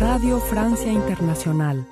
Radio Francia Internacional.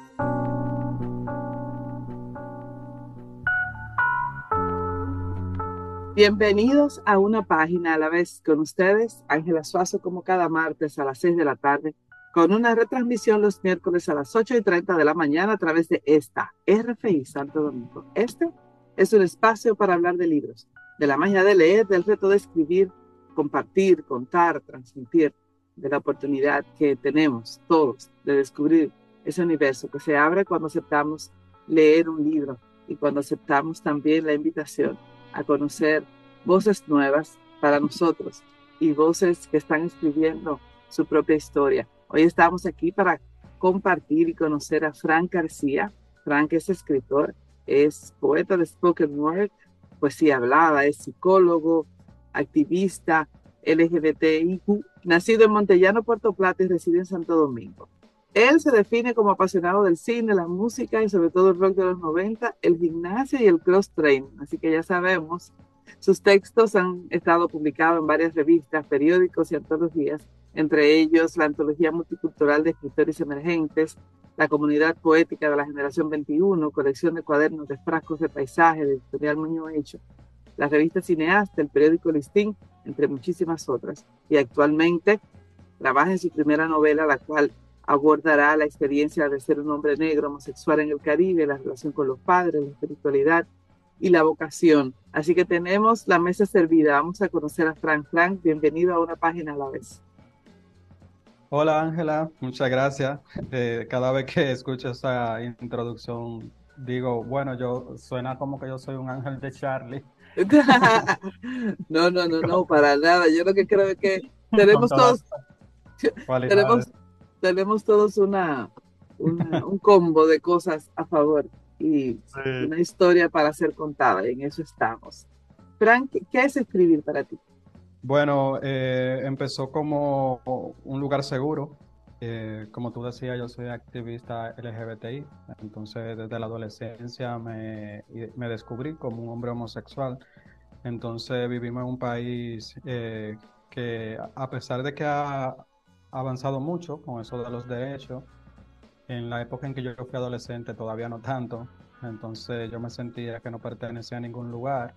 Bienvenidos a una página a la vez con ustedes, Ángela Suazo, como cada martes a las 6 de la tarde, con una retransmisión los miércoles a las 8 y 30 de la mañana a través de esta RFI Santo Domingo. Este es un espacio para hablar de libros, de la magia de leer, del reto de escribir, compartir, contar, transmitir, de la oportunidad que tenemos todos de descubrir ese universo que se abre cuando aceptamos leer un libro y cuando aceptamos también la invitación a conocer voces nuevas para nosotros y voces que están escribiendo su propia historia. Hoy estamos aquí para compartir y conocer a Frank García. Frank es escritor, es poeta de spoken word, poesía hablada, es psicólogo, activista LGBTIQ, nacido en Montellano, Puerto Plata y reside en Santo Domingo. Él se define como apasionado del cine, la música y sobre todo el rock de los 90, el gimnasio y el cross training. Así que ya sabemos, sus textos han estado publicados en varias revistas, periódicos y antologías, entre ellos la Antología Multicultural de Escritores Emergentes, la Comunidad Poética de la Generación 21, colección de cuadernos de frascos de paisaje de Editorial Muñoz Hecho, la revista Cineasta, el periódico Listín, entre muchísimas otras. Y actualmente trabaja en su primera novela, la cual abordará la experiencia de ser un hombre negro homosexual en el Caribe, la relación con los padres, la espiritualidad y la vocación. Así que tenemos la mesa servida. Vamos a conocer a Frank. Frank, bienvenido a una página a la vez. Hola Ángela, muchas gracias. Eh, cada vez que escucho esa introducción, digo, bueno, yo suena como que yo soy un ángel de Charlie. no, no, no, no, para nada. Yo lo que creo es que tenemos todos, tenemos, tenemos todos una, un combo de cosas a favor y una historia para ser contada, y en eso estamos. Frank, ¿qué es escribir para ti? Bueno, eh, empezó como un lugar seguro. Eh, como tú decías, yo soy activista LGBTI, entonces desde la adolescencia me, descubrí como un hombre homosexual. Entonces vivimos en un país eh, que a pesar de que ha avanzado mucho con eso de los derechos. En la época en que yo fui adolescente todavía no tanto, entonces yo me sentía que no pertenecía a ningún lugar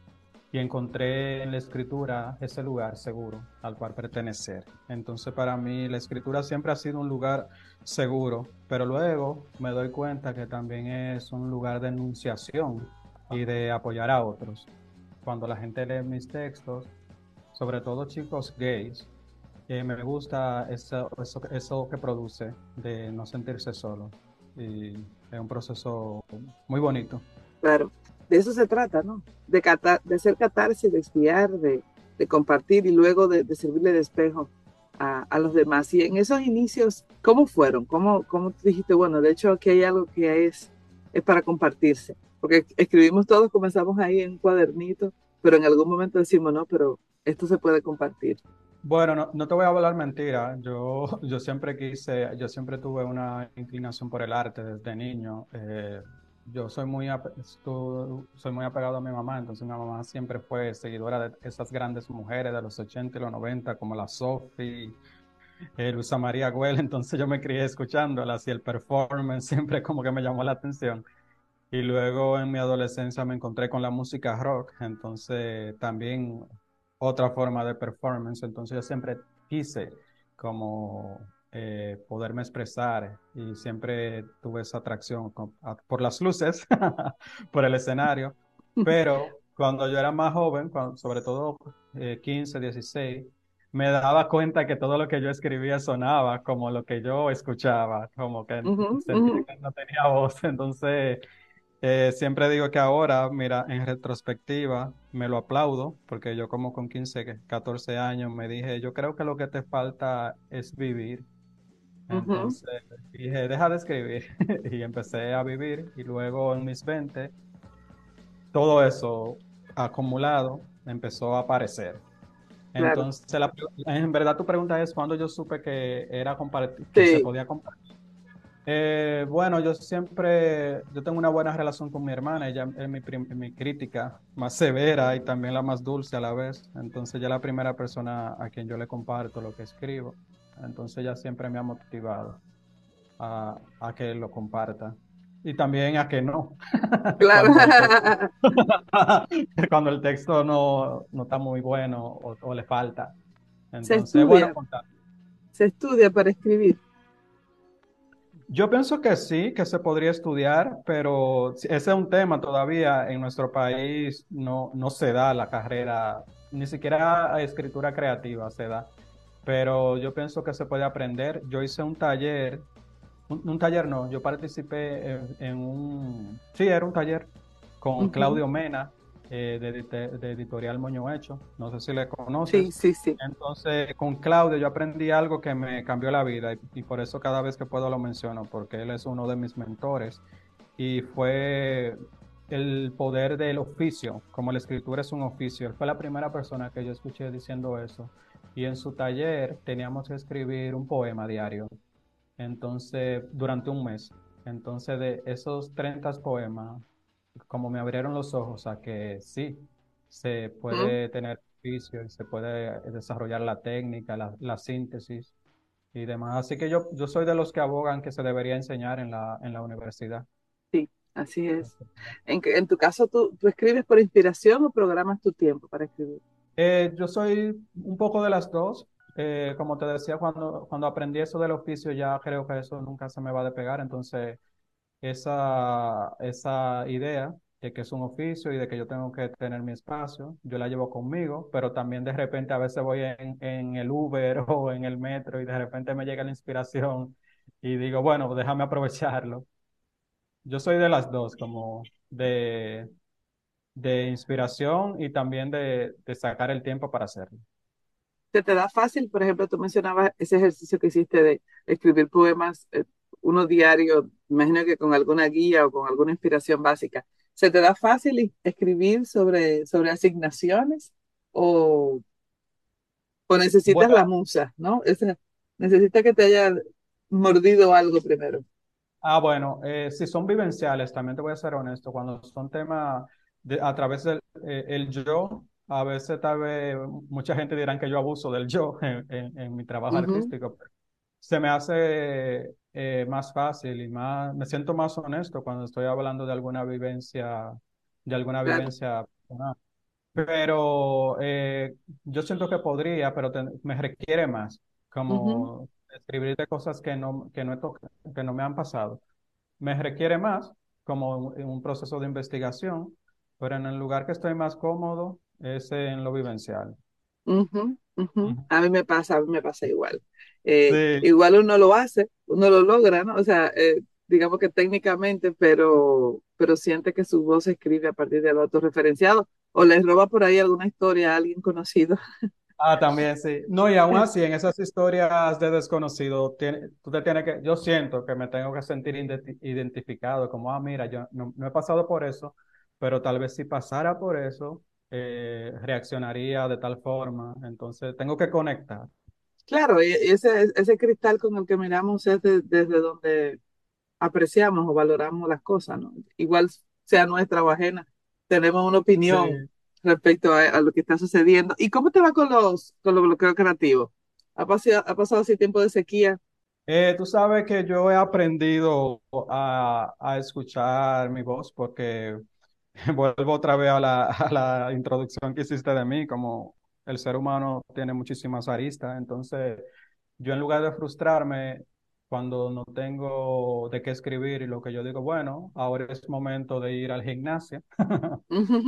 y encontré en la escritura ese lugar seguro al cual pertenecer. Entonces para mí la escritura siempre ha sido un lugar seguro, pero luego me doy cuenta que también es un lugar de enunciación y de apoyar a otros. Cuando la gente lee mis textos, sobre todo chicos gays, me gusta eso, eso, eso, que produce de no sentirse solo. Y es un proceso muy bonito. Claro, de eso se trata, ¿no? De, catar, de hacer catarsis, de espiar, de, compartir y luego de, servirle de espejo a, los demás. Y en esos inicios, ¿cómo fueron? ¿Cómo, cómo dijiste, bueno, de hecho aquí hay algo que es, para compartirse? Porque escribimos todos, comenzamos ahí en un cuadernito, pero en algún momento decimos, no, pero esto se puede compartir. Bueno, no, no, te voy a hablar mentira. Yo, yo siempre quise, yo siempre tuve una inclinación por el arte desde niño. Eh, yo soy muy, soy muy apegado a mi mamá, entonces mi mamá siempre fue seguidora de esas grandes mujeres de los 80 y los 90, como la Sophie, eh, Luisa María Güell, entonces yo me crié escuchándolas y el performance siempre como que me llamó la atención. Y luego en mi adolescencia me encontré con la música rock, entonces también otra forma de performance. Entonces yo siempre quise como eh, poderme expresar y siempre tuve esa atracción por las luces, por el escenario. Pero cuando yo era más joven, sobre todo 15, eh, 16, me daba cuenta que todo lo que yo escribía sonaba como lo que yo escuchaba, como que no tenía voz. Entonces eh, siempre digo que ahora, mira, en retrospectiva, me lo aplaudo, porque yo como con 15, 14 años me dije, yo creo que lo que te falta es vivir. Entonces dije, deja de escribir. y empecé a vivir y luego en mis 20, todo eso acumulado empezó a aparecer. Entonces, en verdad tu pregunta es cuando yo supe que era compartir, que se podía compartir. Eh, bueno, yo siempre, yo tengo una buena relación con mi hermana, ella es mi, mi, crítica más severa y también la más dulce a la vez, entonces ella es la primera persona a quien yo le comparto lo que escribo, entonces ella siempre me ha motivado. a, a que lo comparta. Y también a que no. Claro. Cuando, cuando el texto no, no está muy bueno o, o le falta. Se Entonces, bueno, estudia, contar. se estudia para escribir. Yo pienso que sí, que se podría estudiar, pero ese es un tema todavía en nuestro país, no, no se da la carrera, ni siquiera a escritura creativa se da, pero yo pienso que se puede aprender. Yo hice un taller, un, un taller no, yo participé en, en un, sí, era un taller con. Claudio Mena, eh, de, de Editorial Moño Hecho, no sé si le Sí, conoces. sí, sí. Entonces, con Claudio yo aprendí algo que me cambió la vida y, y por eso cada vez que puedo lo menciono, porque él es uno de mis mentores y fue el poder del oficio, como la escritura es un oficio. Él fue la primera persona que yo escuché diciendo eso y en su taller teníamos que escribir un poema diario, entonces, durante un mes. Entonces, de esos 30 poemas, como me abrieron los ojos a que sí, se ¿Mm? puede tener oficio y se puede desarrollar la técnica, la, la síntesis y demás. Así que yo, yo soy de los que abogan que se debería enseñar en la, en la universidad. Sí, así es. En, que- en tu caso, ¿tú, tú escribes por inspiración o programas tu tiempo para escribir? Eh, yo soy un poco de las dos. Eh, como te decía, cuando, cuando aprendí eso del oficio, ya creo que eso nunca se me va a despegar. Entonces, esa, esa idea de que es un oficio y de que yo tengo que tener mi espacio, yo la llevo conmigo, pero también de repente a veces voy en, en el Uber o en el metro y de repente me llega la inspiración y digo, bueno, déjame aprovecharlo. Yo soy de las dos, como de, de inspiración y también de, de sacar el tiempo para hacerlo. ¿Se te da fácil? Por ejemplo, tú mencionabas ese ejercicio que hiciste de escribir poemas, eh, uno diario, imagino que con alguna guía o con alguna inspiración básica. ¿Se te da fácil escribir sobre, sobre asignaciones o, o necesitas la musa, ¿no? Esa- necesitas que te haya mordido algo primero. Ah, bueno, eh, si son vivenciales, también te voy a ser honesto, cuando son temas de, a través del eh, el yo, a veces tal vez mucha gente dirán que yo abuso del yo en, en- en mi trabajo Ujú, artístico, pero se me hace eh, más fácil y más, me siento más honesto cuando estoy hablando de alguna vivencia, de alguna claro. vivencia personal. Pero eh, yo siento que podría, pero te- me requiere más, como escribir de cosas que no, que no, he que no me han pasado. Me requiere más, como un proceso de investigación, pero en el lugar que estoy más cómodo es en lo vivencial. ujú. Ujú. A mí me pasa, a mí me pasa igual. Eh, Sí, igual uno lo hace, uno lo logra, ¿no? O sea, eh, digamos que técnicamente, pero, pero siente que su voz se escribe a partir de lo autorreferenciado o le roba por ahí alguna historia a alguien conocido. Ah, también sí. No, y aún así, en esas historias de desconocido, tiene- tú te tienes que, yo siento que me tengo que sentir identi- identificado, como, ah, mira, yo no, no he pasado por eso, pero tal vez si pasara por eso, eh, reaccionaría de tal forma. Entonces, tengo que conectar. Claro, y y ese, ese cristal con el que miramos es de- desde donde apreciamos o valoramos las cosas, ¿no? Igual sea nuestra o ajena, tenemos una Sí. opinión respecto a, a lo que está sucediendo. ¿Y cómo te va con los, con los bloqueos creativos? ¿Ha pasado, ha pasado así tiempo de sequía? Eh, tú sabes que yo he aprendido a, a escuchar mi voz porque vuelvo otra vez a la, a la introducción que hiciste de mí, como el ser humano tiene muchísimas aristas, entonces yo en lugar de frustrarme cuando no tengo de qué escribir y lo que yo digo, bueno, ahora es momento de ir al gimnasio,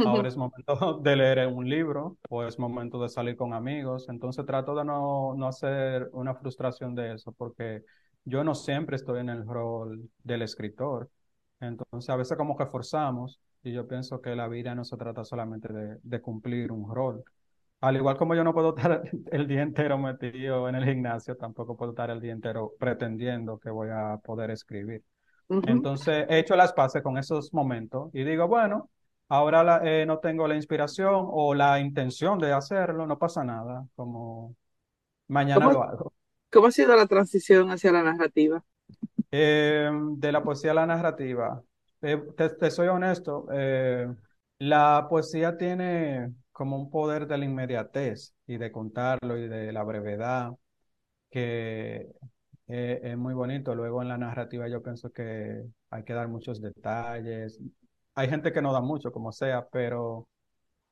ahora es momento de leer un libro o es momento de salir con amigos, entonces trato de no, no hacer una frustración de eso porque yo no siempre estoy en el rol del escritor, entonces a veces como que forzamos y yo pienso que la vida no se trata solamente de, de cumplir un rol. Al igual como yo no puedo estar el día entero metido en el gimnasio, tampoco puedo estar el día entero pretendiendo que voy a poder escribir. Entonces he hecho las paces con esos momentos y digo, bueno, ahora la- eh, no tengo la inspiración o la intención de hacerlo, no pasa nada, como mañana ¿Cómo, lo hago. cómo ha sido la transición hacia la narrativa? Eh, de la poesía a la narrativa, eh, te, te soy honesto, eh, la poesía tiene como un poder de la inmediatez y de contarlo y de la brevedad que eh, es muy bonito. Luego en la narrativa yo pienso que hay que dar muchos detalles. Hay gente que no da mucho, como sea, pero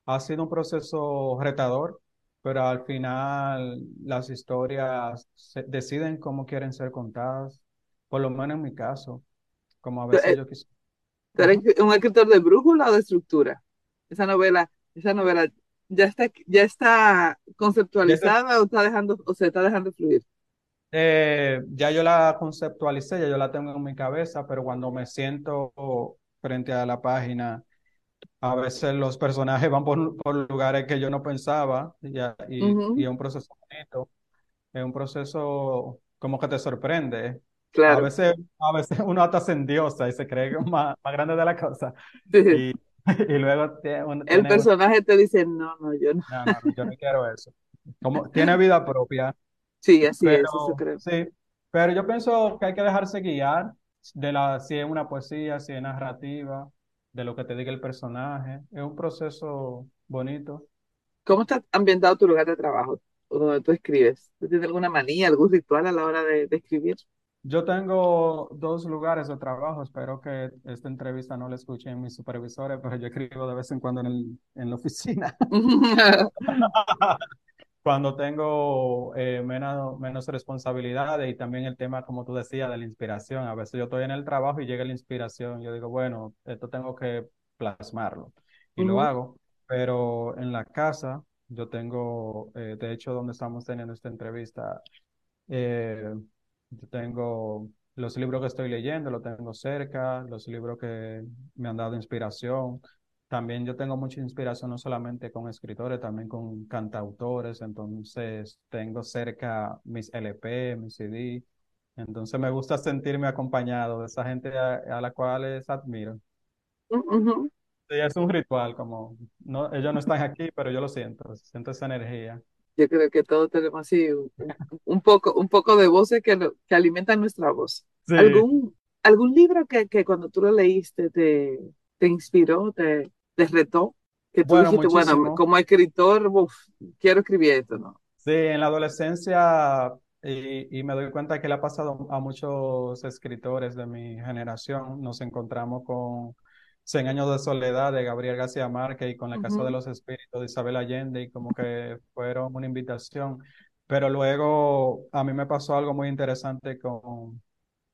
ha sido un proceso retador, pero al final las historias se- deciden cómo quieren ser contadas, por lo menos en mi caso, como a veces Eh, yo quisiera. ¿Tú eres Ujú. un escritor de brújula o de estructura? Esa novela, esa novela ya está, ya está conceptualizada o está dejando, o se está dejando fluir. eh, ya yo la conceptualicé, ya yo la tengo en mi cabeza, pero cuando me siento frente a la página, a veces los personajes van por, por lugares que yo no pensaba y, y, y es un proceso bonito, es un proceso como que te sorprende. A claro. veces, a veces uno hasta se endiosa y se cree que es más, más grande de la cosa Sí. y, y luego tiene, El personaje te dice, no, no, yo no. no, no, yo no quiero eso. Como tiene vida propia. Sí, así es, eso Pero creo. sí, pero yo pienso que hay que dejarse guiar de la, si es una poesía, si es narrativa, de lo que te diga el personaje. Es un proceso bonito. ¿Cómo está ambientado tu lugar de trabajo donde tú escribes? ¿Tú tienes alguna manía, algún ritual a la hora de, de escribir? Yo tengo dos lugares de trabajo. Espero que esta entrevista no la escuchen mis supervisores, pero yo escribo de vez en cuando en el- en la oficina. Cuando tengo eh, menos, menos responsabilidades y también el tema, como tú decías, de la inspiración. A veces yo estoy en el trabajo y llega la inspiración. Yo digo, bueno, esto tengo que plasmarlo y lo Ujú, hago. Pero en la casa, yo tengo, eh, de hecho, donde estamos teniendo esta entrevista, eh, yo tengo los libros que estoy leyendo, los tengo cerca, los libros que me han dado inspiración. También yo tengo mucha inspiración no solamente con escritores, también con cantautores. Entonces tengo cerca mis LP, mis CD. Entonces me gusta sentirme acompañado de esa gente a, a la cual les admiro. ujú. Sí, es un ritual, como no, ellos no están aquí, pero yo lo siento, siento esa energía. Yo creo que todos tenemos así un, poco, un poco de voces que, lo- que alimentan nuestra voz. Sí. ¿Algún, algún libro que, que cuando tú lo leíste te, te inspiró, te, te retó? Que tú Bueno, dijiste, bueno, como escritor, uf, quiero escribir esto, ¿no? Sí, en la adolescencia, y, y me doy cuenta que le ha pasado a muchos escritores de mi generación, nos encontramos con Cien años de soledad de Gabriel García Márquez y con La Casa de los Espíritus de Isabel Allende y como que fueron una invitación. Pero luego a mí me pasó algo muy interesante con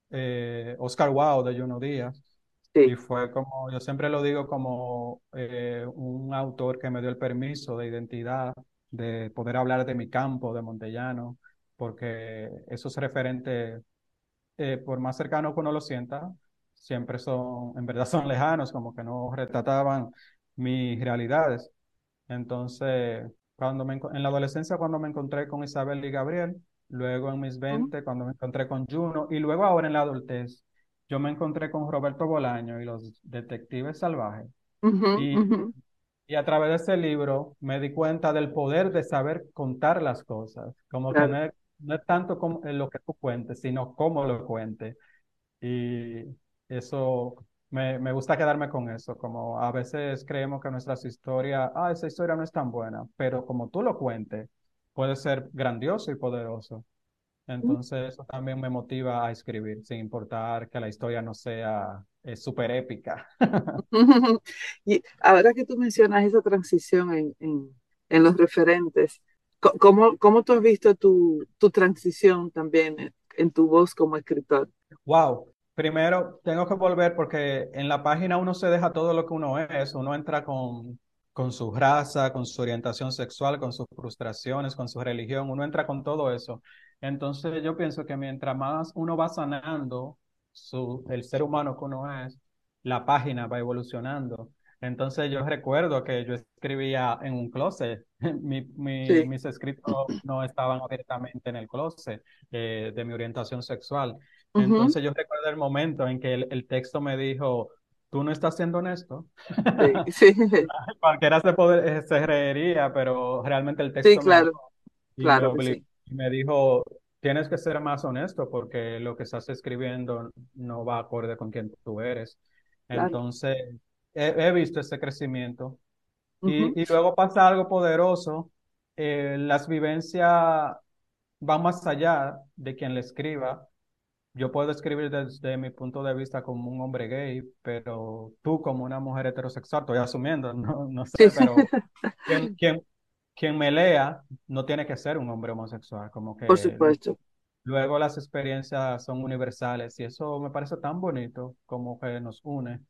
eh, Oscar Wilde de Juno Díaz. Y fue como, yo siempre lo digo como eh, un autor que me dio el permiso de identidad, de poder hablar de mi campo, de Montellano, porque esos referentes, eh, por más cercano que uno lo sienta, siempre son, en verdad son lejanos, como que no retrataban mis realidades. Entonces, cuando me, en la adolescencia, cuando me encontré con Isabel y Gabriel, luego en mis Ujú, 20, cuando me encontré con Juno, y luego ahora en la adultez, yo me encontré con Roberto Bolaño y los detectives salvajes. ujú, Y, ujú. y a través de ese libro me di cuenta del poder de saber contar las cosas, como Claro. no es, no es tanto como en lo que tú cuentes, sino cómo lo cuentes. Y eso, me, me gusta quedarme con eso, como a veces creemos que nuestras historias, ah, esa historia no es tan buena, pero como tú lo cuentes, puede ser grandioso y poderoso. Entonces eso también me motiva a escribir, sin importar que la historia no sea eh, súper épica. Y ahora que tú mencionas esa transición en, en, en los referentes, ¿cómo, cómo tú has visto tu, tu transición también en, en tu voz como escritor? Wow. Primero, tengo que volver porque en la página uno se deja todo lo que uno es. Uno entra con, con su raza, con su orientación sexual, con sus frustraciones, con su religión. Uno entra con todo eso. Entonces, yo pienso que mientras más uno va sanando su, el ser humano que uno es, la página va evolucionando. Entonces, yo recuerdo que yo escribía en un closet. Mi, mi- Sí. mis escritos no estaban abiertamente en el closet eh, de mi orientación sexual. Ujú, Entonces yo recuerdo el momento en que el, el texto me dijo, tú no estás siendo honesto. Sí, sí, Cualquiera se, puede- eh, se reiría, pero realmente el sí, texto me claro, me claro sí. me dijo, tienes que ser más honesto porque lo que estás escribiendo no va acorde con quien tú eres. Claro. Entonces he, he visto ese crecimiento Ujú, y, y luego pasa algo poderoso. Eh, las vivencias van más allá de quien le escriba yo puedo escribir desde mi punto de vista como un hombre gay, pero tú como una mujer heterosexual, estoy asumiendo, no, no sé, pero quien, quien, quien me lea no tiene que ser un hombre homosexual, como que Por supuesto. luego las experiencias son universales y eso me parece tan bonito como que nos une.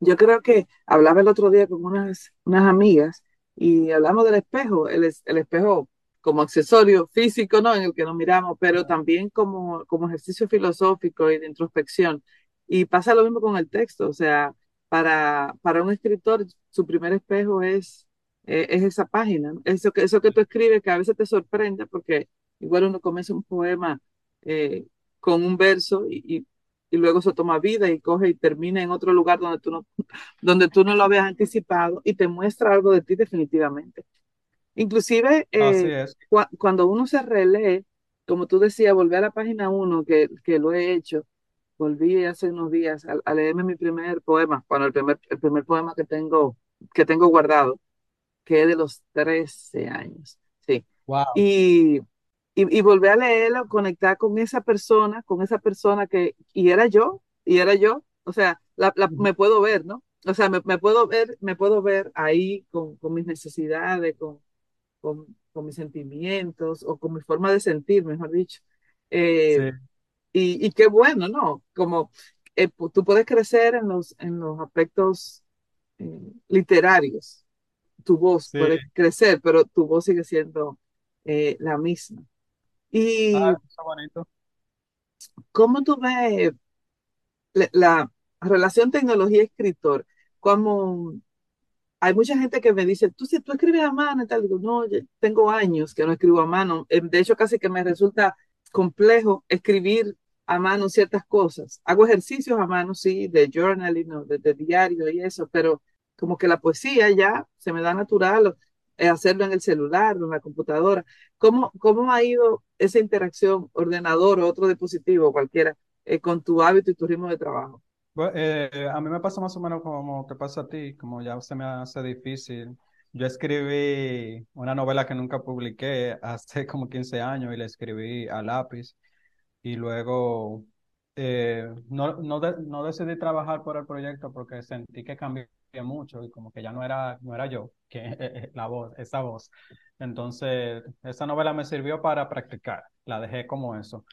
Yo creo que hablaba el otro día con unas, unas amigas y hablamos del espejo, el, es- el espejo como accesorio físico, ¿no? En el que nos miramos, pero también como, como ejercicio filosófico y de introspección. Y pasa lo mismo con el texto, o sea, para, para un escritor, su primer espejo es, eh, es esa página, ¿no? Eso que, eso que tú escribes que a veces te sorprende porque igual uno comienza un poema eh, con un verso y, y, y luego se toma vida y coge y termina en otro lugar donde tú no, donde tú no lo habías anticipado y te muestra algo de ti definitivamente. Inclusive, eh, cuando uno se relee, como tú decías, volví a la página uno, que, que lo he hecho, volví hace unos días a, a leerme mi primer poema, bueno, el primer, el primer poema que tengo, que tengo guardado, que es de los 13 años, sí. Wow. Y, y, y volví a leerlo, conectar con esa persona, con esa persona que, y era yo, y era yo, o sea, la, la- me puedo ver, ¿no? O sea, me, me puedo ver, me puedo ver ahí con, con mis necesidades, con con, con mis sentimientos o con mi forma de sentir, mejor dicho. Sí, Eh, y, y qué bueno, ¿no? Como eh, tú puedes crecer en los, en los aspectos eh, literarios, tu voz sí. puede crecer, pero tu voz sigue siendo la misma. Ah, ¿Y eso está bonito. cómo tú ves la, la relación tecnología-escritor? Como hay mucha gente que me dice, tú si tú escribes a mano y tal, digo, no, tengo años que no escribo a mano. Eh, De hecho, casi que me resulta complejo escribir a mano ciertas cosas. Hago ejercicios a mano, sí, de journaling, ¿no? de, de diario y eso, pero como que la poesía ya se me da natural eh, hacerlo en el celular, en la computadora. ¿Cómo, cómo ha ido esa interacción ordenador o otro dispositivo, cualquiera, eh, con tu hábito y tu ritmo de trabajo? Eh, a mí me pasa más o menos como te pasa a ti, como ya se me hace difícil. Yo escribí una novela que nunca publiqué hace como 15 años y la escribí a lápiz y luego eh, no, no, de- no decidí trabajar por el proyecto porque sentí que cambié mucho y como que ya no era, no era yo, que la voz, esa voz. Entonces, esa novela me sirvió para practicar, la dejé como eso.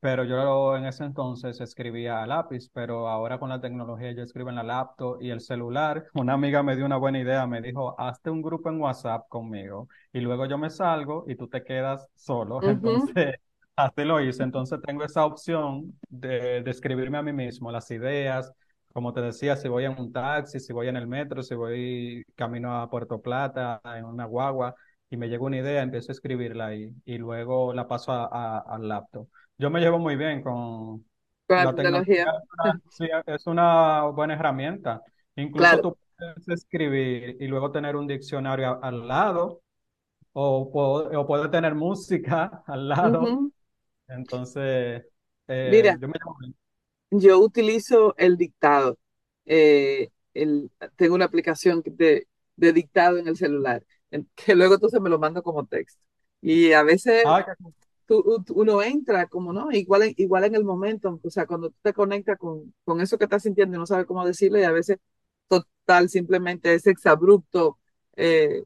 Pero yo en ese entonces escribía a lápiz, pero ahora con la tecnología yo escribo en la laptop y el celular. Una amiga me dio una buena idea, me dijo, hazte un grupo en WhatsApp conmigo y luego yo me salgo y tú te quedas solo. Entonces, así lo hice. Entonces tengo esa opción de, de escribirme a mí mismo las ideas. Como te decía, si voy en un taxi, si voy en el metro, si voy camino a Puerto Plata, en una guagua, y me llega una idea, empiezo a escribirla ahí y luego la paso al laptop. Yo me llevo muy bien con Con la la tecnología, tecnología, es una, sí, es una buena herramienta. Incluso claro. tú puedes escribir y luego tener un diccionario a- al lado o, po- o puedes tener música al lado. Entonces, eh, Mira, yo me llevo bien. yo utilizo el dictado. Eh, el, tengo una aplicación de, de dictado en el celular, en- que luego entonces me lo mando como texto. Y a veces Ah, qué- tú- uno entra como, ¿no? Igual, en- igual en el momento, o sea, cuando tú te conectas con, con eso que estás sintiendo y no sabes cómo decirlo, y a veces total, simplemente es exabrupto eh,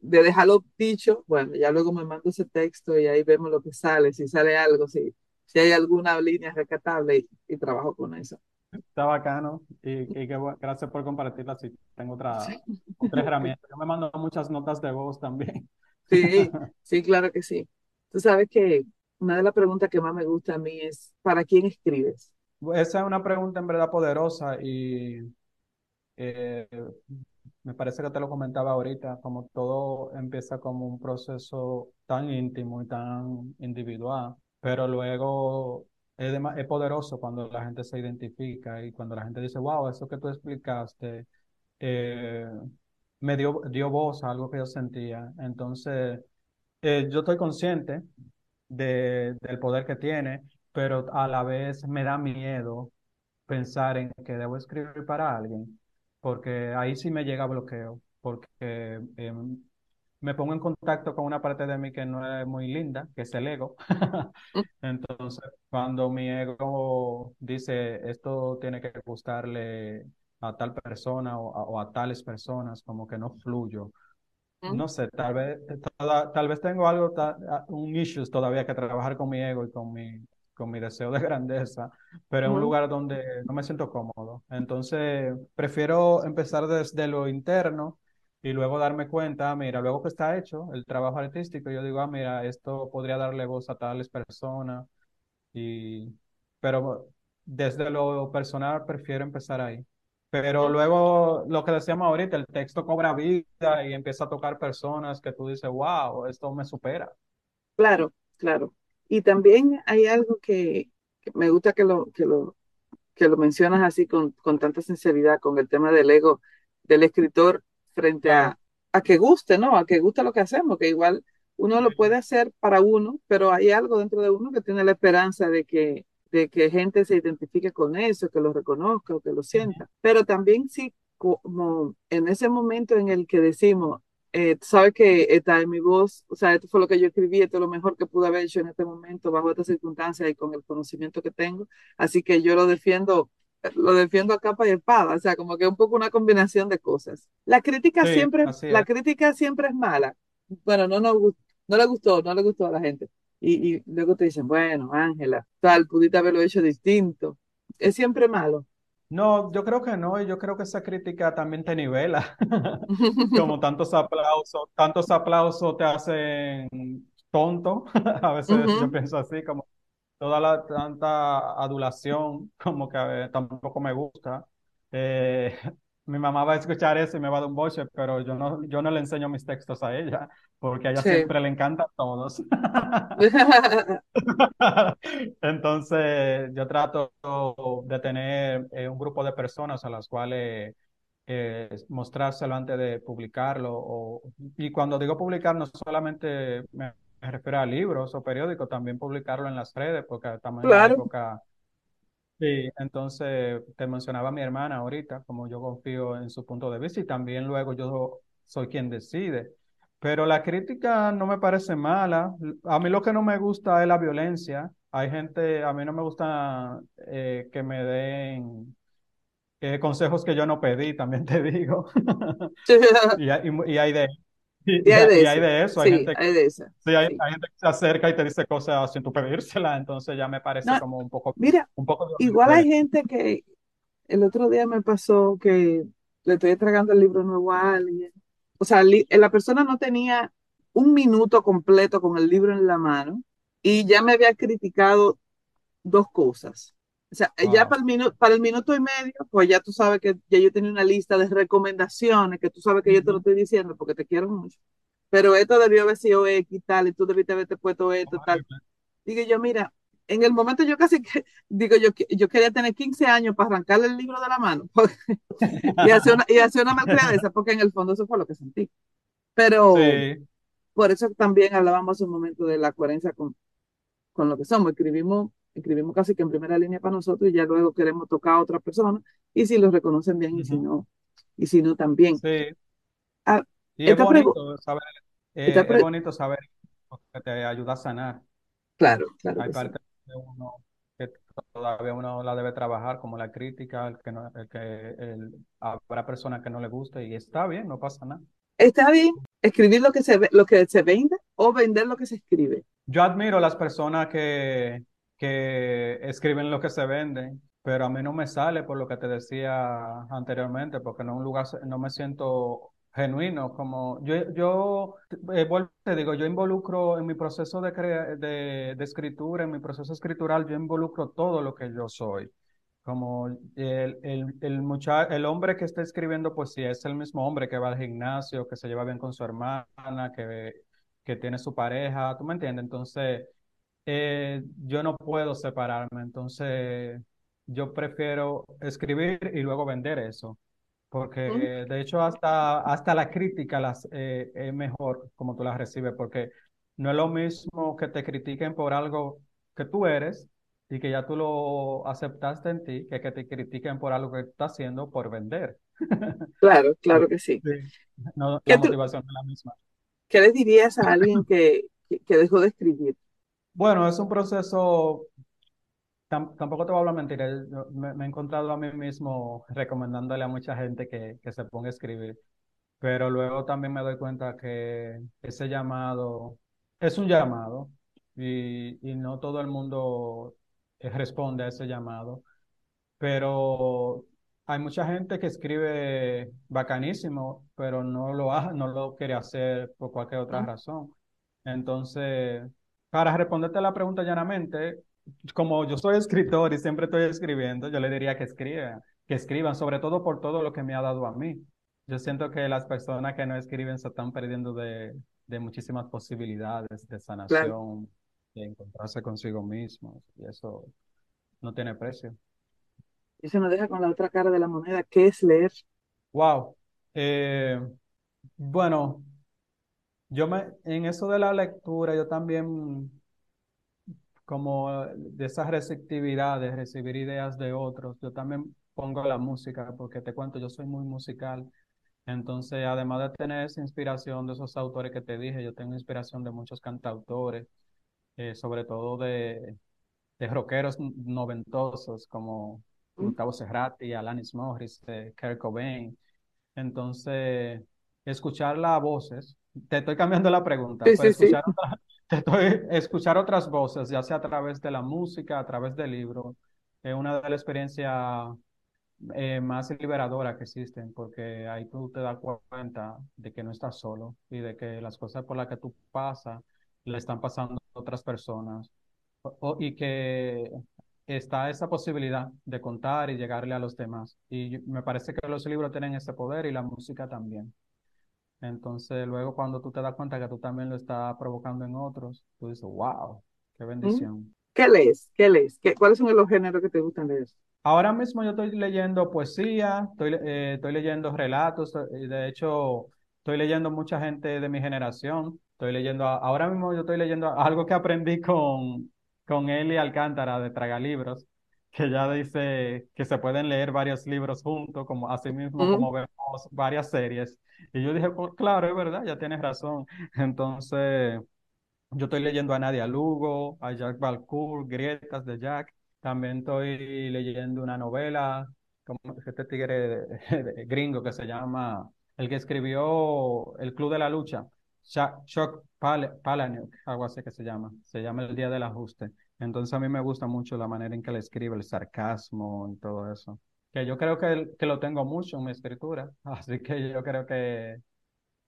de dejarlo dicho, bueno, ya luego me mando ese texto y ahí vemos lo que sale, si sale algo, si, si hay alguna línea rescatable y, y trabajo con eso. está bacano y, y bu- gracias por compartirla. Sí, tengo otra, Sí, otra herramienta. Yo me mando muchas notas de voz también. sí, sí, claro que sí. Tú sabes que una de las preguntas que más me gusta a mí es, ¿para quién escribes? Esa es una pregunta en verdad poderosa y Eh, me parece que te lo comentaba ahorita, como todo empieza como un proceso tan íntimo y tan individual, pero luego es, dema- es poderoso cuando la gente se identifica y cuando la gente dice, wow, eso que tú explicaste eh, me dio, dio voz a algo que yo sentía. Entonces, eh, yo estoy consciente de, del poder que tiene, pero a la vez me da miedo pensar en que debo escribir para alguien, porque ahí sí me llega bloqueo, porque em, me pongo en contacto con una parte de mí que no es muy linda, que es el ego. Entonces, cuando mi ego dice, esto tiene que gustarle a tal persona o a, tales personas, como que no fluyo. No sé, tal vez, tal vez tengo algo, un issues todavía que trabajar con mi ego y con mi, con mi deseo de grandeza, pero en un lugar donde no me siento cómodo. Entonces, prefiero empezar desde lo interno y luego darme cuenta, mira, luego que está hecho el trabajo artístico, yo digo, ah, mira, esto podría darle voz a tales personas, y, pero desde lo personal prefiero empezar ahí. Pero luego, lo que decíamos ahorita, el texto cobra vida y empieza a tocar personas que tú dices, wow, esto me supera. Claro, claro. Y también hay algo que, me gusta que lo, que lo, que lo mencionas así con, con tanta sinceridad, con el tema del ego del escritor frente a, a que guste, ¿no? A que guste lo que hacemos, que igual uno lo puede hacer para uno, pero hay algo dentro de uno que tiene la esperanza de que, de que gente se identifique con eso, que lo reconozca o que lo sienta. Pero también sí, como en ese momento en el que decimos, eh, sabes que está en mi voz, o sea, esto fue lo que yo escribí, esto es lo mejor que pude haber hecho en este momento, bajo estas circunstancias y con el conocimiento que tengo, así que yo lo defiendo, lo defiendo a capa y espada, o sea, como que es un poco una combinación de cosas. La crítica siempre, la crítica siempre es mala. Bueno, no, no, no le gustó, no le gustó a la gente. Y, y luego te dicen, bueno, Ángela, tal, pudiste haberlo hecho distinto. Es siempre malo. No, yo creo que no, y yo creo que esa crítica también te nivela. Como tantos aplausos, tantos aplausos te hacen tonto. A veces yo pienso así, como toda la tanta adulación, como que tampoco me gusta. Eh, mi mamá va a escuchar eso y me va a dar un boche, pero yo no, yo no le enseño mis textos a ella, porque a ella siempre le encantan todos. Entonces, yo trato de tener eh, un grupo de personas a las cuales eh, mostrárselo antes de publicarlo. y cuando digo publicar, no solamente me, refiero a libros o periódicos, también publicarlo en las redes, porque también en la época Sí, entonces te mencionaba mi hermana ahorita, como yo confío en su punto de vista y también luego yo soy quien decide. Pero la crítica no me parece mala. A mí lo que no me gusta es la violencia. Hay gente, a mí no me gusta eh, que me den eh, consejos que yo no pedí, también te digo. y, y, y, hay de, y, hay de, eso. Hay, gente, hay de eso. Sí, hay, gente que se acerca y te dice cosas sin tu pedírsela, entonces ya me parece como un poco. Mira, un poco igual hay gente que el otro día me pasó que le estoy entregando el libro nuevo a alguien. O sea, la persona no tenía un minuto completo con el libro en la mano y ya me había criticado dos cosas. O sea, ya para el, minuto, para el minuto y medio, pues ya tú sabes que ya yo tenía una lista de recomendaciones, que tú sabes que yo te lo estoy diciendo porque te quiero mucho. Pero esto debió haber sido X y tal, y tú debiste haberte puesto esto y tal. Digo yo, mira, en el momento yo casi que, digo yo, yo quería tener 15 años para arrancarle el libro de la mano y hacer una, y hacer una esa, porque en el fondo eso fue lo que sentí. Pero por eso también hablábamos un momento de la coherencia con, con lo que somos. Escribimos escribimos casi que en primera línea para nosotros y ya luego queremos tocar a otra persona y si lo reconocen bien y si no, y si no también. Sí. Ah, y es bonito saber, eh, es bonito saber que te ayuda a sanar. Claro, claro. Hay partes de uno que todavía uno la debe trabajar, como la crítica, el que, no, el que el, habrá personas que no le guste y está bien, no pasa nada. Está bien escribir lo que se, lo que se vende o vender lo que se escribe. Yo admiro a las personas que, que escriben lo que se vende, pero a mí no me sale por lo que te decía anteriormente, porque no un lugar, no me siento genuino, como yo, yo eh, te digo, yo involucro en mi proceso de, de, de, escritura, en mi proceso escritural, yo involucro todo lo que yo soy. Como el, el, el, mucha, el hombre que está escribiendo poesía es el mismo hombre que va al gimnasio, que se lleva bien con su hermana, que, que tiene su pareja, ¿tú me entiendes? Entonces, eh, yo no puedo separarme, entonces yo prefiero escribir y luego vender eso, porque de hecho hasta, hasta la crítica las, eh, es mejor como tú las recibes, porque no es lo mismo que te critiquen por algo que tú eres y que ya tú lo aceptaste en ti, que que te critiquen por algo que estás haciendo por vender. Claro, claro que sí. No, la motivación es la misma. ¿Qué le dirías a alguien que, que dejó de escribir? Bueno, es un proceso, tam- tampoco te voy a hablar mentiras, yo me, me he encontrado a mí mismo recomendándole a mucha gente que, que se ponga a escribir, pero luego también me doy cuenta que ese llamado es un llamado y, y no todo el mundo eh, responde a ese llamado. pero hay mucha gente que escribe bacanísimo, pero no lo ha, no lo quiere hacer por cualquier otra ¿Mm? razón. Entonces, para responderte la pregunta llanamente, como yo soy escritor y siempre estoy escribiendo, yo le diría que escriban, que escriban, sobre todo por todo lo que me ha dado a mí. Yo siento que las personas que no escriben se están perdiendo de, de muchísimas posibilidades de Claro. sanación, de encontrarse consigo mismos, y eso no tiene precio. Y se nos deja con la otra cara de la moneda, que es leer. Wow. Eh, bueno, yo me, en eso de la lectura, yo también, como de esa receptividad de recibir ideas de otros, yo también pongo la música, porque te cuento, yo soy muy musical. Entonces, además de tener esa inspiración de esos autores que te dije, yo tengo inspiración de muchos cantautores, eh, sobre todo de, de rockeros noventosos como. Gustavo Cerati, Alanis Morissette, Kurt Cobain. Entonces, escuchar las voces, te estoy cambiando la pregunta, Sí, pues sí, sí. otra- te estoy, escuchar otras voces, ya sea a través de la música, a través del libro, es una de las experiencias eh, más liberadoras que existen, porque ahí tú te das cuenta de que no estás solo y de que las cosas por las que tú pasas le están pasando a otras personas o- y que está esa posibilidad de contar y llegarle a los demás. Y me parece que los libros tienen ese poder y la música también. Entonces, luego cuando tú te das cuenta que tú también lo estás provocando en otros, tú dices, wow, qué bendición. ¿Qué lees? ¿Qué lees? ¿Qué, cuáles son los géneros que te gustan leer? Ahora mismo yo estoy leyendo poesía, estoy, eh, estoy leyendo relatos, eh, y de hecho estoy leyendo mucha gente de mi generación, estoy leyendo, ahora mismo yo estoy leyendo algo que aprendí con, con Eli Alcántara de Tragalibros, que ya dice que se pueden leer varios libros juntos, como así mismo como vemos varias series. Y yo dije, pues claro, es verdad, ya tienes razón. Entonces... Yo estoy leyendo a Nadia Lugo, a Jack Balcour, Grietas de Jack. También estoy leyendo una novela, como este tigre de- de- gringo que se llama, el que escribió El Club de la Lucha, Chuck, Chuck Pal- Palahniuk, algo así que se llama. Se llama El Día del Ajuste. Entonces a mí me gusta mucho la manera en que él escribe, el sarcasmo y todo eso. Que yo creo que, que lo tengo mucho en mi escritura. Así que yo creo que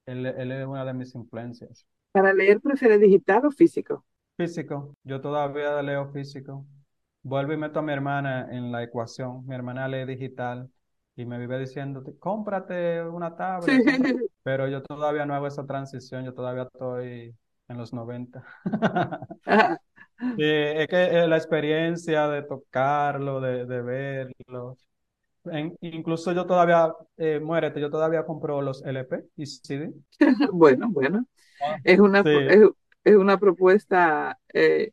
él, él es una de mis influencias. ¿Para leer prefieres digital o físico? Físico, yo todavía leo físico. Vuelvo y meto a mi hermana en la ecuación. Mi hermana lee digital y me vive diciendo, cómprate una Sí. tablet, cómprate". Pero yo todavía no hago esa transición, yo todavía estoy en los 90. Sí, es que eh, la experiencia de tocarlo, de, de verlo. En- incluso yo todavía, eh, muérete, yo todavía compro los LP y CD. Bueno, bueno. Ah, Es una, Sí, es, es una propuesta eh,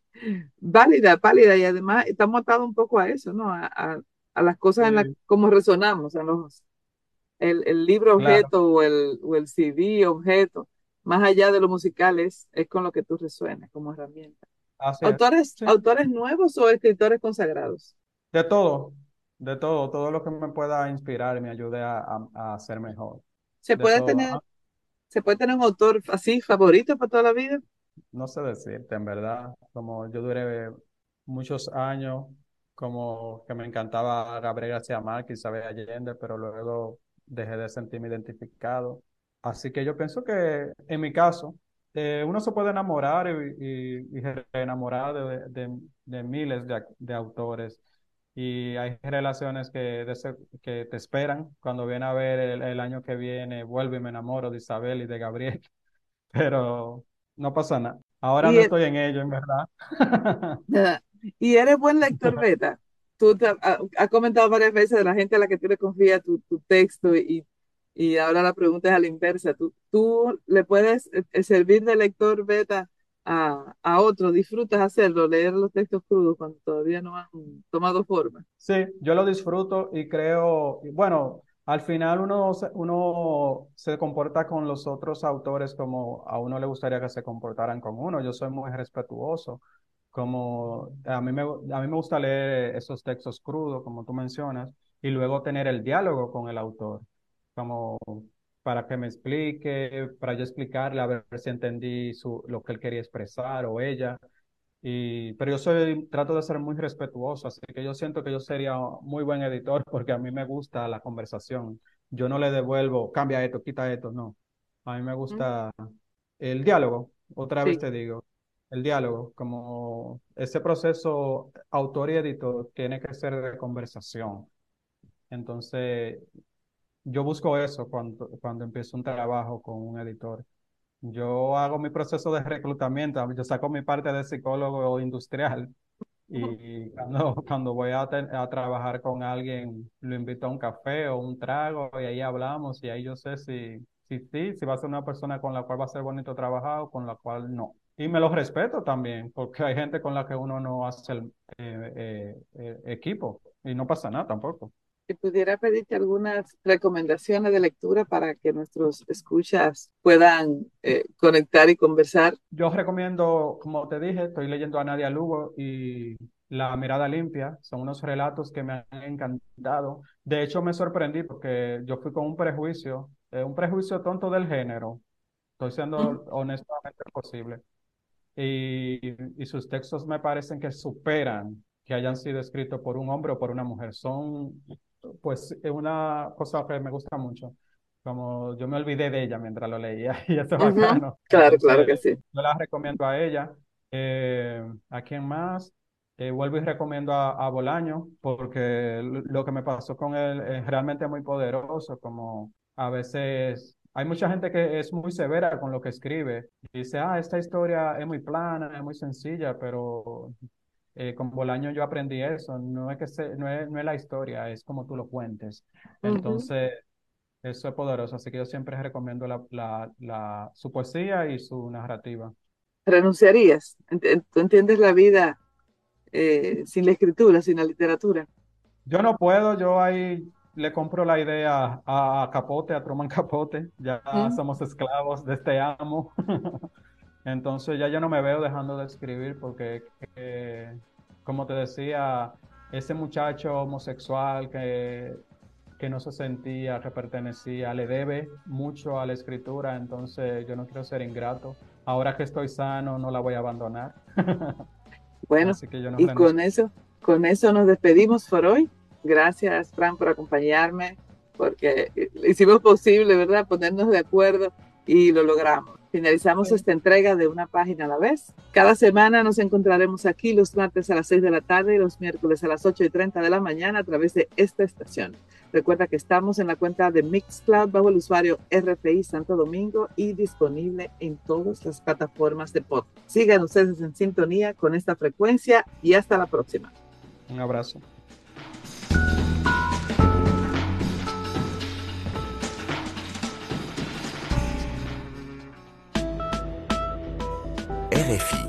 válida, válida y además estamos atados un poco a eso, ¿no? A, a- a las cosas en las sí, como resonamos, a los, el, el libro claro, objeto o el, o el CD objeto, más allá de lo musical, es, es con lo que tú resuenas como herramienta. Así. ¿Autores, Sí. autores nuevos o escritores consagrados? De todo, de todo, todo lo que me pueda inspirar y me ayude a, a, a ser mejor. ¿Se De puede todo. tener, se puede tener un autor así favorito para toda la vida? no sé decirte, en verdad, como yo duré muchos años, como que me encantaba Gabriel García Márquez, Isabel Allende, pero luego dejé de sentirme identificado. Así que yo pienso que en mi caso, eh, uno se puede enamorar y, y, y enamorar de, de, de miles de, autores. Y hay relaciones que, te esperan. Cuando viene a ver el, el año que viene, vuelvo y me enamoro de Isabel y de Gabriel, pero no pasa nada. Ahora Y, no e- estoy en ello, en verdad. Nada. Y eres buen lector beta. Tú te, ha- has comentado varias veces de la gente a la que tú le confías tu, tu texto y, y ahora la pregunta es a la inversa. ¿Tú, tú le puedes eh, eh, servir de lector beta a, a otro? ¿Disfrutas hacerlo, leer los textos crudos cuando todavía no han tomado forma? Sí, yo lo disfruto y creo, bueno, al final uno, uno se comporta con los otros autores como a uno le gustaría que se comportaran con uno. Yo soy muy respetuoso, como a mí me, a mí me gusta leer esos textos crudos, como tú mencionas, y luego tener el diálogo con el autor, como para que me explique, para yo explicarle, a ver si entendí su, lo que él quería expresar o ella. Y, pero yo soy, trato de ser muy respetuoso, así que yo siento que yo sería muy buen editor porque a mí me gusta la conversación. Yo no le devuelvo, cambia esto, quita esto, no. A mí me gusta el diálogo, otra vez te digo, el diálogo, como ese proceso autor y editor tiene que ser de conversación. Entonces, yo busco eso cuando, cuando empiezo un trabajo con un editor. Yo hago mi proceso de reclutamiento, yo saco mi parte de psicólogo industrial y cuando, cuando voy a, a, trabajar con alguien, lo invito a un café o un trago y ahí hablamos y ahí yo sé si, si, si, si va a ser una persona con la cual va a ser bonito trabajar o con la cual no. Y me lo respeto también, porque hay gente con la que uno no hace el eh, eh, eh, equipo y no pasa nada tampoco si pudiera pedirte algunas recomendaciones de lectura para que nuestros escuchas puedan eh, conectar y conversar. Yo recomiendo, como te dije, estoy leyendo a Nadia Lugo y La mirada limpia. Son unos relatos que me han encantado. De hecho, me sorprendí porque yo fui con un prejuicio, eh, un prejuicio tonto del género. Estoy siendo honestamente posible. Y, y sus textos me parecen que superan que hayan sido escritos por un hombre o por una mujer. Son pues es una cosa que me gusta mucho. Como yo me olvidé de ella mientras lo leía y eso es bacano. Claro, claro que sí. Yo la recomiendo a ella. Eh, ¿a quién más? Eh, vuelvo y recomiendo a, Bolaño porque lo que me pasó con él es realmente muy poderoso, como a veces hay mucha gente que es muy severa con lo que escribe. Dice, ah, esta historia es muy plana, es muy sencilla, pero eh, con Bolaño yo aprendí eso, no es que se, no, es, no es la historia, es como tú lo cuentes. Entonces, eso es poderoso, así que yo siempre recomiendo la, la, la, su poesía y su narrativa. ¿Renunciarías? ¿Tú entiendes la vida eh, sin la escritura, sin la literatura? Yo no puedo, yo ahí le compro la idea a Capote, a Truman Capote, ya somos esclavos de este amo. Entonces ya yo no me veo dejando de escribir porque, eh, como te decía, ese muchacho homosexual que, que no se sentía, que pertenecía, le debe mucho a la escritura, entonces yo no quiero ser ingrato. Ahora que estoy sano, no la voy a abandonar. bueno, y con eso, con eso nos despedimos por hoy. Gracias, Fran, por acompañarme, porque hicimos posible, ¿verdad?, ponernos de acuerdo y lo logramos. Finalizamos esta entrega de una página a la vez. Cada semana nos encontraremos aquí los martes a las 6 de la tarde y los miércoles a las 8 y 30 de la mañana a través de esta estación. Recuerda que estamos en la cuenta de Mixcloud bajo el usuario RFI Santo Domingo y disponible en todas las plataformas de podcast. Sigan ustedes en sintonía con esta frecuencia y hasta la próxima. Un abrazo. RFI.